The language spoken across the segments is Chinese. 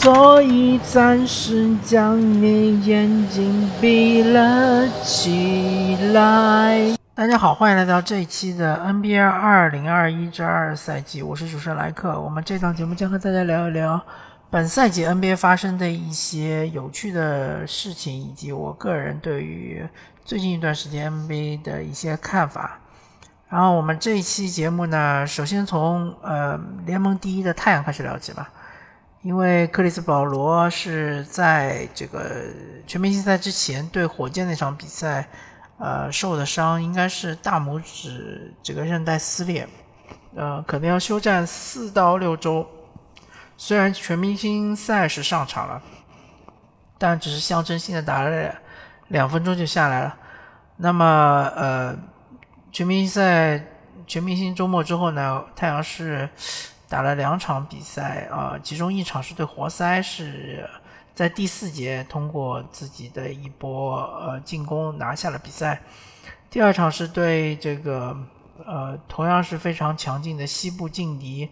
所以暂时将你眼睛闭了起来。大家好，欢迎来到这一期的 NBA 二零二一至二赛季，我是主持人莱克。我们这档节目将和大家聊一聊本赛季 NBA 发生的一些有趣的事情，以及我个人对于最近一段时间 NBA 的一些看法。然后我们这一期节目呢，首先从呃联盟第一的太阳开始聊起吧。因为克里斯保罗是在这个全明星赛之前对火箭那场比赛，呃，受的伤应该是大拇指这个韧带撕裂，呃，可能要休战四到六周。虽然全明星赛是上场了，但只是象征性的打了两分钟就下来了。那么，呃，全明星赛全明星周末之后呢，太阳是。打了两场比赛啊，其中一场是对活塞，是在第四节通过自己的一波呃进攻拿下了比赛。第二场是对这个呃同样是非常强劲的西部劲敌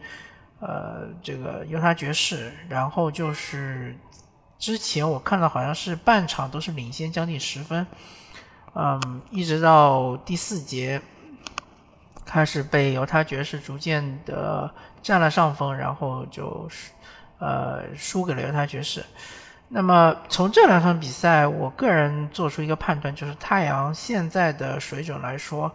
呃这个犹他爵士，然后就是之前我看到好像是半场都是领先将近十分，嗯，一直到第四节。开始被犹他爵士逐渐的占了上风，然后就，呃，输给了犹他爵士。那么从这两场比赛，我个人做出一个判断，就是太阳现在的水准来说，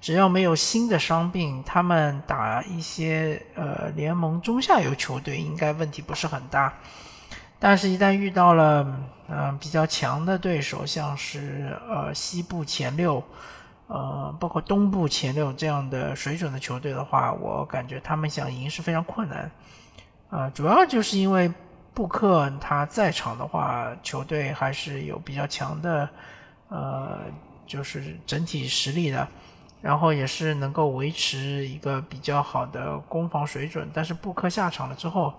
只要没有新的伤病，他们打一些呃联盟中下游球队，应该问题不是很大。但是，一旦遇到了嗯比较强的对手，像是呃西部前六。呃，包括东部前六这样的水准的球队的话，我感觉他们想赢是非常困难。呃，主要就是因为布克他在场的话，球队还是有比较强的，呃，就是整体实力的，然后也是能够维持一个比较好的攻防水准。但是布克下场了之后，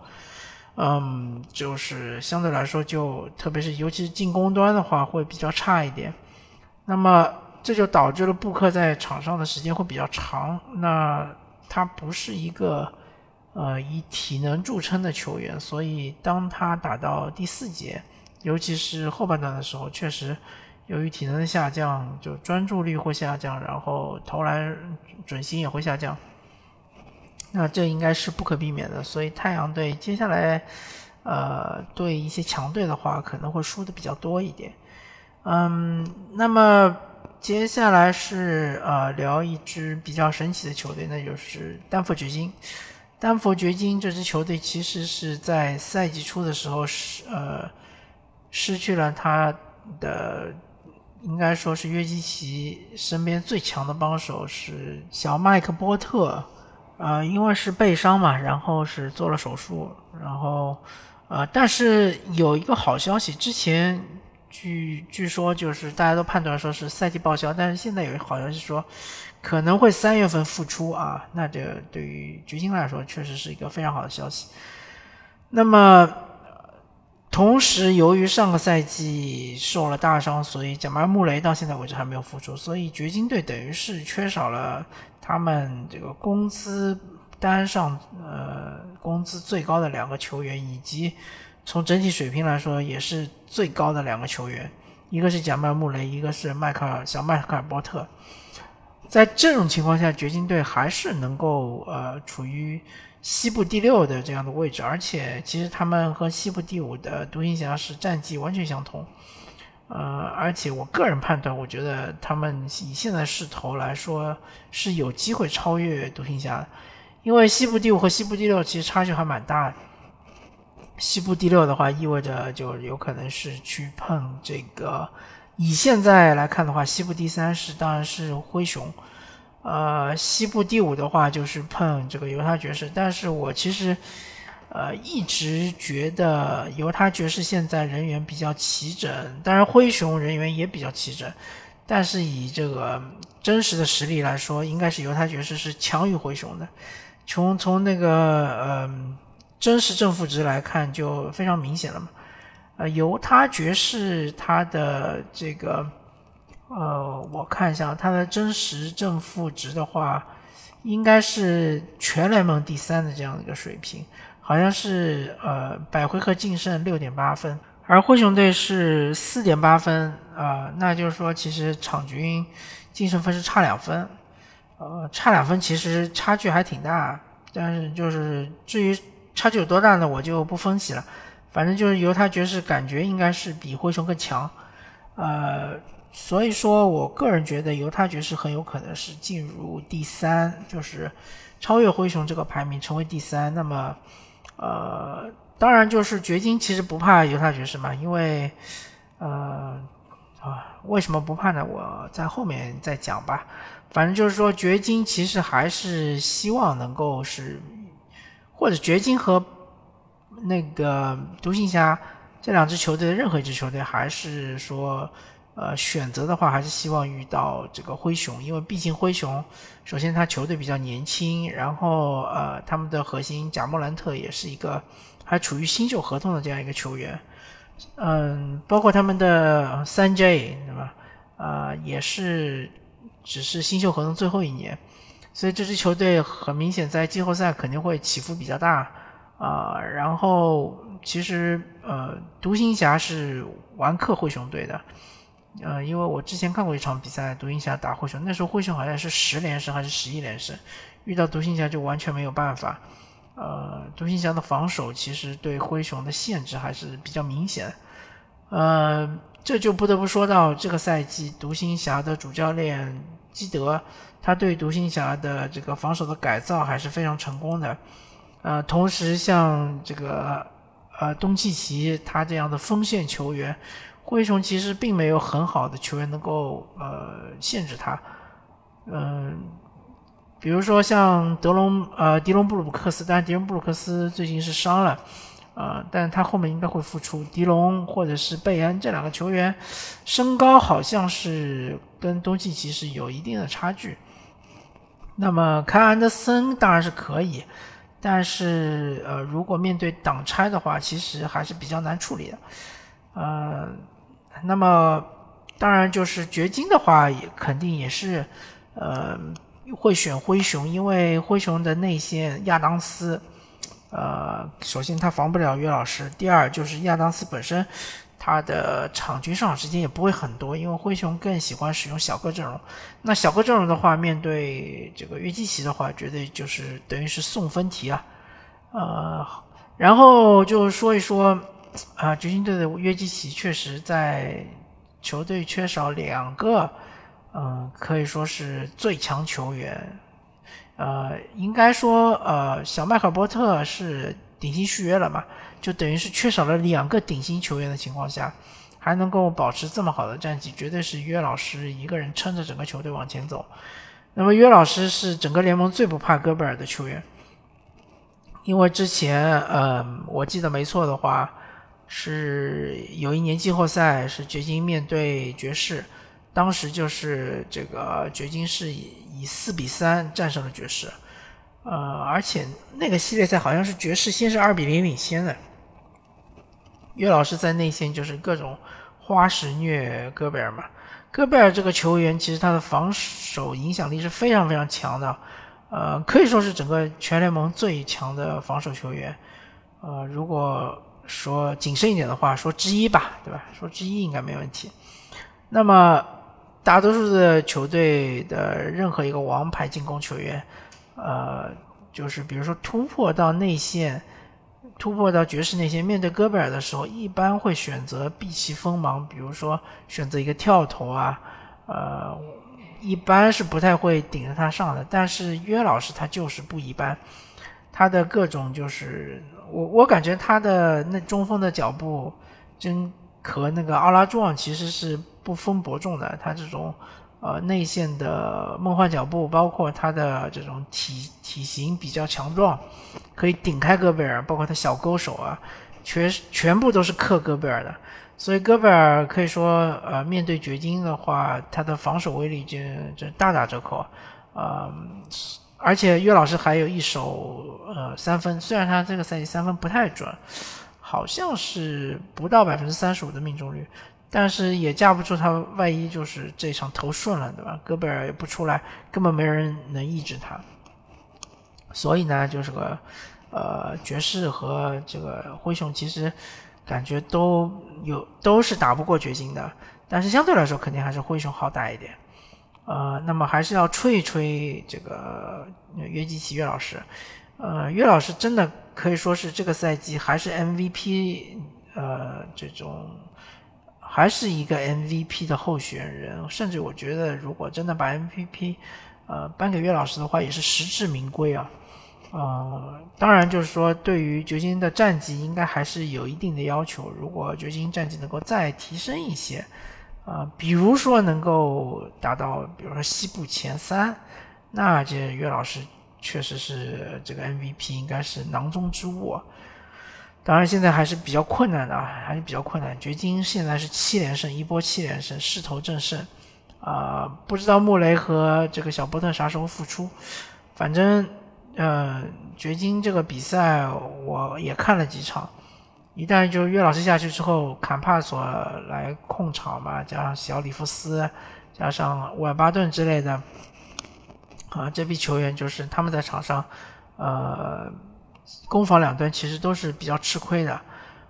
嗯，就是相对来说就，特别是尤其是进攻端的话，会比较差一点。那么。这就导致了布克在场上的时间会比较长。那他不是一个呃以体能著称的球员，所以当他打到第四节，尤其是后半段的时候，确实由于体能的下降，就专注力会下降，然后投篮准心也会下降。那这应该是不可避免的。所以太阳队接下来呃对一些强队的话，可能会输的比较多一点。嗯，那么。接下来是呃聊一支比较神奇的球队，那就是丹佛掘金。丹佛掘金这支球队其实是在赛季初的时候是呃失去了他的应该说是约基奇身边最强的帮手是小麦克波特，呃因为是背伤嘛，然后是做了手术，然后呃但是有一个好消息，之前。据据说就是大家都判断说是赛季报销，但是现在有好消息说可能会三月份复出啊，那这对于掘金来说确实是一个非常好的消息。那么同时，由于上个赛季受了大伤，所以贾马尔穆雷到现在为止还没有复出，所以掘金队等于是缺少了他们这个工资单上呃工资最高的两个球员以及。从整体水平来说，也是最高的两个球员，一个是贾曼·穆雷，一个是迈克尔小迈克尔·波特。在这种情况下，掘金队还是能够呃处于西部第六的这样的位置，而且其实他们和西部第五的独行侠是战绩完全相同。呃，而且我个人判断，我觉得他们以现在势头来说是有机会超越独行侠的，因为西部第五和西部第六其实差距还蛮大的。西部第六的话，意味着就有可能是去碰这个。以现在来看的话，西部第三是当然是灰熊，呃，西部第五的话就是碰这个犹他爵士。但是我其实呃一直觉得犹他爵士现在人员比较齐整，当然灰熊人员也比较齐整，但是以这个真实的实力来说，应该是犹他爵士是强于灰熊的。从从那个嗯。真实正负值来看就非常明显了嘛，呃，犹他爵士他的这个，呃，我看一下它的真实正负值的话，应该是全联盟第三的这样的一个水平，好像是呃百回合净胜六点八分，而灰熊队是四点八分啊，那就是说其实场均净胜分是差两分，呃差两分其实差距还挺大，但是就是至于差距有多大呢，我就不分析了，反正就是犹他爵士感觉应该是比灰熊更强，呃所以说我个人觉得犹他爵士很有可能是进入第三，就是超越灰熊这个排名成为第三，那么。呃，当然就是掘金其实不怕犹他爵士嘛，因为，呃，啊，为什么不怕呢？我在后面再讲吧。反正就是说，掘金其实还是希望能够是，或者掘金和那个独行侠这两支球队的任何一支球队，还是说。呃，选择的话还是希望遇到这个灰熊，因为毕竟灰熊，首先他球队比较年轻，然后呃，他们的核心贾莫兰特也是一个还处于新秀合同的这样一个球员，嗯，包括他们的三 J 对吧？呃，也是只是新秀合同最后一年，所以这支球队很明显在季后赛肯定会起伏比较大啊。然后其实呃，独行侠是完克灰熊队的。呃，因为我之前看过一场比赛，独行侠打灰熊，那时候灰熊好像是十连胜还是十一连胜，遇到独行侠就完全没有办法。呃，独行侠的防守其实对灰熊的限制还是比较明显。呃，这就不得不说到这个赛季独行侠的主教练基德，他对独行侠的这个防守的改造还是非常成功的。呃，同时像这个呃东契奇他这样的锋线球员。灰熊其实并没有很好的球员能够呃限制他，嗯，比如说像德隆呃迪隆布鲁克斯，但迪隆布鲁克斯最近是伤了，啊，但他后面应该会复出。迪隆或者是贝恩这两个球员，身高好像是跟东契奇是有一定的差距。那么凯安德森当然是可以，但是呃如果面对挡拆的话，其实还是比较难处理的，呃。那么，当然就是掘金的话，也肯定也是，呃，会选灰熊，因为灰熊的内线亚当斯，呃，首先他防不了约老师，第二就是亚当斯本身，他的场均上场时间也不会很多，因为灰熊更喜欢使用小个阵容。那小个阵容的话，面对这个约基奇的话，绝对就是等于是送分题啊，呃，然后就说一说。啊，掘金队的约基奇确实在球队缺少两个，嗯，可以说是最强球员。呃，应该说，呃，小麦克波特是顶薪续约了嘛，就等于是缺少了两个顶薪球员的情况下，还能够保持这么好的战绩，绝对是约老师一个人撑着整个球队往前走。那么，约老师是整个联盟最不怕戈贝尔的球员，因为之前，嗯，我记得没错的话。是有一年季后赛是掘金面对爵士，当时就是这个掘金是以以四比三战胜了爵士，呃，而且那个系列赛好像是爵士先是二比零领先的，岳老师在内线就是各种花式虐戈贝尔嘛，戈贝尔这个球员其实他的防守影响力是非常非常强的，呃，可以说是整个全联盟最强的防守球员，呃，如果。说谨慎一点的话，说之一吧，对吧？说之一应该没问题。那么，大多数的球队的任何一个王牌进攻球员，呃，就是比如说突破到内线，突破到爵士内线，面对戈贝尔的时候，一般会选择避其锋芒，比如说选择一个跳投啊，呃，一般是不太会顶着他上的。但是约老师他就是不一般，他的各种就是。我我感觉他的那中锋的脚步，真和那个奥拉朱旺其实是不分伯仲的。他这种呃内线的梦幻脚步，包括他的这种体体型比较强壮，可以顶开戈贝尔，包括他小勾手啊，全全部都是克戈贝尔的。所以戈贝尔可以说呃面对掘金的话，他的防守威力就就大打折扣啊。而且岳老师还有一手呃三分，虽然他这个赛季三分不太准，好像是不到百分之三十五的命中率，但是也架不住他万一就是这场投顺了，对吧？戈贝尔也不出来，根本没人能抑制他。所以呢，就是个呃，爵士和这个灰熊其实感觉都有都是打不过掘金的，但是相对来说肯定还是灰熊好打一点。呃，那么还是要吹一吹这个约基奇约老师。呃，约老师真的可以说是这个赛季还是 MVP，呃，这种还是一个 MVP 的候选人。甚至我觉得，如果真的把 MVP，呃，颁给岳老师的话，也是实至名归啊。呃，当然就是说，对于掘金的战绩，应该还是有一定的要求。如果掘金战绩能够再提升一些，啊，比如说能够达到，比如说西部前三，那这岳老师确实是这个 MVP，应该是囊中之物。啊当然，现在还是比较困难的啊，还是比较困难。掘金现在是七连胜，一波七连胜，势头正盛。啊，不知道穆雷和这个小波特啥时候复出。反正，呃，掘金这个比赛我也看了几场。一旦就岳老师下去之后，坎帕索来控场嘛，加上小里弗斯，加上沃尔巴顿之类的，啊，这批球员就是他们在场上，呃，攻防两端其实都是比较吃亏的。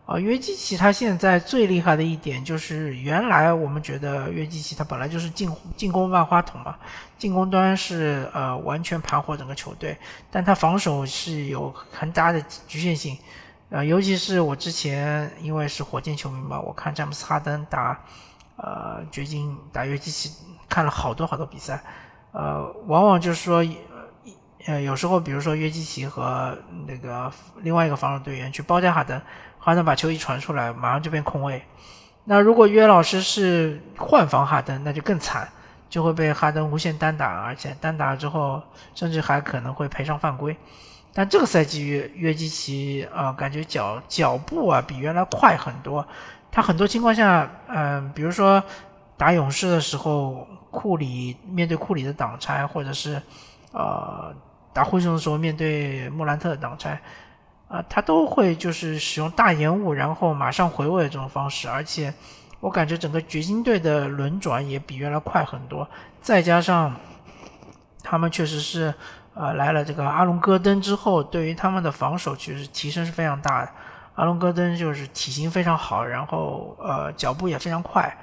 啊，约基奇他现在最厉害的一点就是，原来我们觉得约基奇他本来就是进进攻万花筒嘛，进攻端是呃完全盘活整个球队，但他防守是有很大的局限性。呃，尤其是我之前因为是火箭球迷嘛，我看詹姆斯哈登打，呃，掘金打约基奇，看了好多好多比赛，呃，往往就是说，呃，有时候比如说约基奇和那个另外一个防守队员去包夹哈登，哈登把球一传出来，马上就变空位。那如果约老师是换防哈登，那就更惨，就会被哈登无限单打，而且单打之后，甚至还可能会赔上犯规。但这个赛季约约基奇啊，感觉脚脚步啊比原来快很多。他很多情况下，嗯，比如说打勇士的时候，库里面对库里的挡拆，或者是呃打灰熊的时候面对莫兰特的挡拆，啊，他都会就是使用大延误，然后马上回位这种方式。而且我感觉整个掘金队的轮转也比原来快很多。再加上他们确实是。呃，来了这个阿隆戈登之后，对于他们的防守其实提升是非常大的。阿隆戈登就是体型非常好，然后呃脚步也非常快，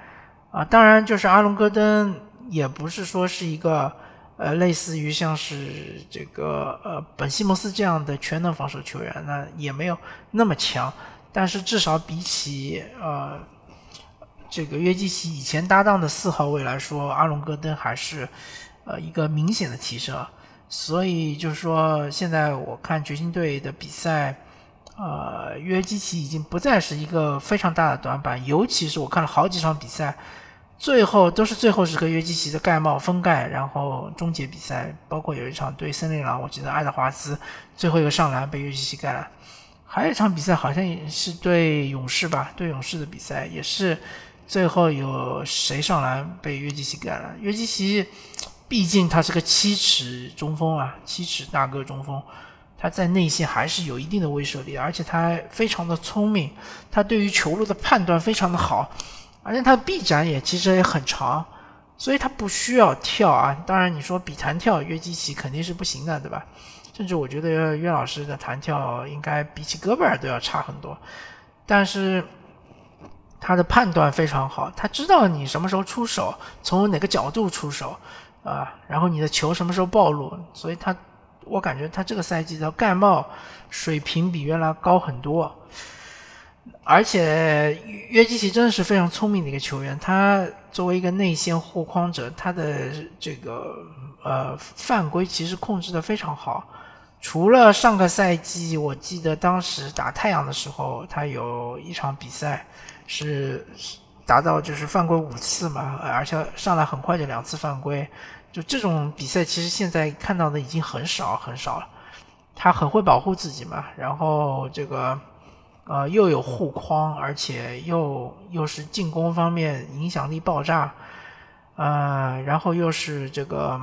啊，当然就是阿隆戈登也不是说是一个呃类似于像是这个呃本西蒙斯这样的全能防守球员，那也没有那么强，但是至少比起呃这个约基奇以前搭档的四号位来说，阿隆戈登还是呃一个明显的提升。所以就是说，现在我看掘金队的比赛，呃，约基奇已经不再是一个非常大的短板。尤其是我看了好几场比赛，最后都是最后时刻约基奇的盖帽封盖，然后终结比赛。包括有一场对森林狼，我记得爱德华兹最后一个上篮被约基奇盖了。还有一场比赛好像也是对勇士吧，对勇士的比赛也是最后有谁上篮被约基奇盖了。约基奇。毕竟他是个七尺中锋啊，七尺大个中锋，他在内线还是有一定的威慑力，而且他非常的聪明，他对于球路的判断非常的好，而且他的臂展也其实也很长，所以他不需要跳啊。当然你说比弹跳约基奇肯定是不行的，对吧？甚至我觉得约老师的弹跳应该比起戈贝尔都要差很多，但是他的判断非常好，他知道你什么时候出手，从哪个角度出手。啊，然后你的球什么时候暴露？所以他，我感觉他这个赛季的盖帽水平比原来高很多。而且约基奇真的是非常聪明的一个球员，他作为一个内线护框者，他的这个呃犯规其实控制的非常好。除了上个赛季，我记得当时打太阳的时候，他有一场比赛是。达到就是犯规五次嘛，而且上来很快就两次犯规，就这种比赛其实现在看到的已经很少很少了。他很会保护自己嘛，然后这个呃又有护框，而且又又是进攻方面影响力爆炸，呃，然后又是这个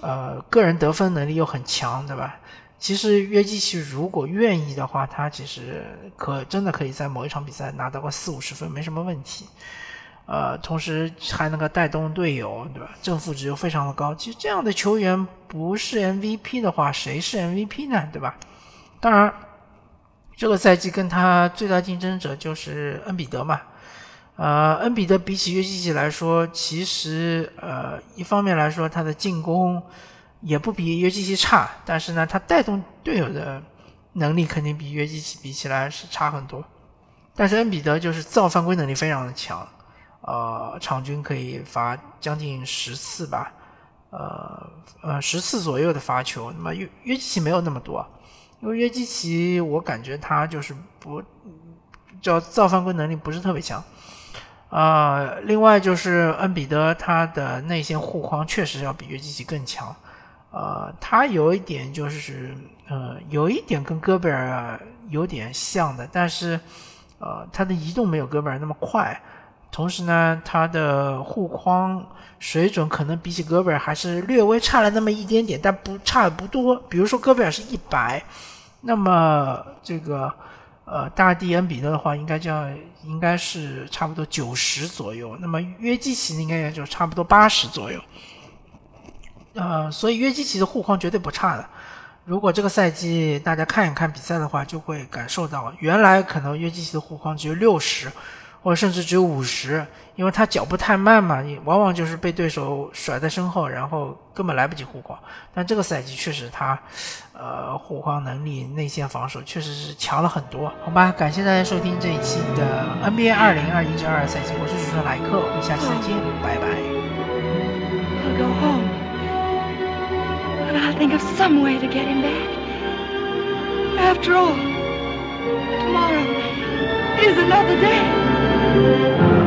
呃个人得分能力又很强，对吧？其实约基奇如果愿意的话，他其实可真的可以在某一场比赛拿到个四五十分，没什么问题。呃，同时还能够带动队友，对吧？正负值又非常的高。其实这样的球员不是 MVP 的话，谁是 MVP 呢？对吧？当然，这个赛季跟他最大竞争者就是恩比德嘛。呃，恩比德比起约基奇来说，其实呃，一方面来说他的进攻也不比约基奇差，但是呢，他带动队友的能力肯定比约基奇比起来是差很多。但是恩比德就是造犯规能力非常的强，呃，场均可以罚将近十次吧，呃呃十次左右的罚球。那么约约基奇没有那么多，因为约基奇我感觉他就是不叫造犯规能力不是特别强。呃，另外就是恩比德，他的内线护框确实要比约基奇更强。呃，他有一点就是，呃，有一点跟戈贝尔有点像的，但是，呃，他的移动没有戈贝尔那么快。同时呢，他的护框水准可能比起戈贝尔还是略微差了那么一点点，但不差的不多。比如说戈贝尔是一百，那么这个。呃，大帝恩比德的话，应该叫应该是差不多九十左右。那么约基奇应该也就差不多八十左右。呃，所以约基奇的护框绝对不差的。如果这个赛季大家看一看比赛的话，就会感受到，原来可能约基奇的护框只有六十。或者甚至只有五十，因为他脚步太慢嘛，你往往就是被对手甩在身后，然后根本来不及护框。但这个赛季确实他，呃，护框能力、内线防守确实是强了很多，好吧？感谢大家收听这一期的 NBA 二零二一至二赛季，我是主持人莱克，我们下期再见，拜拜。is another day. thank you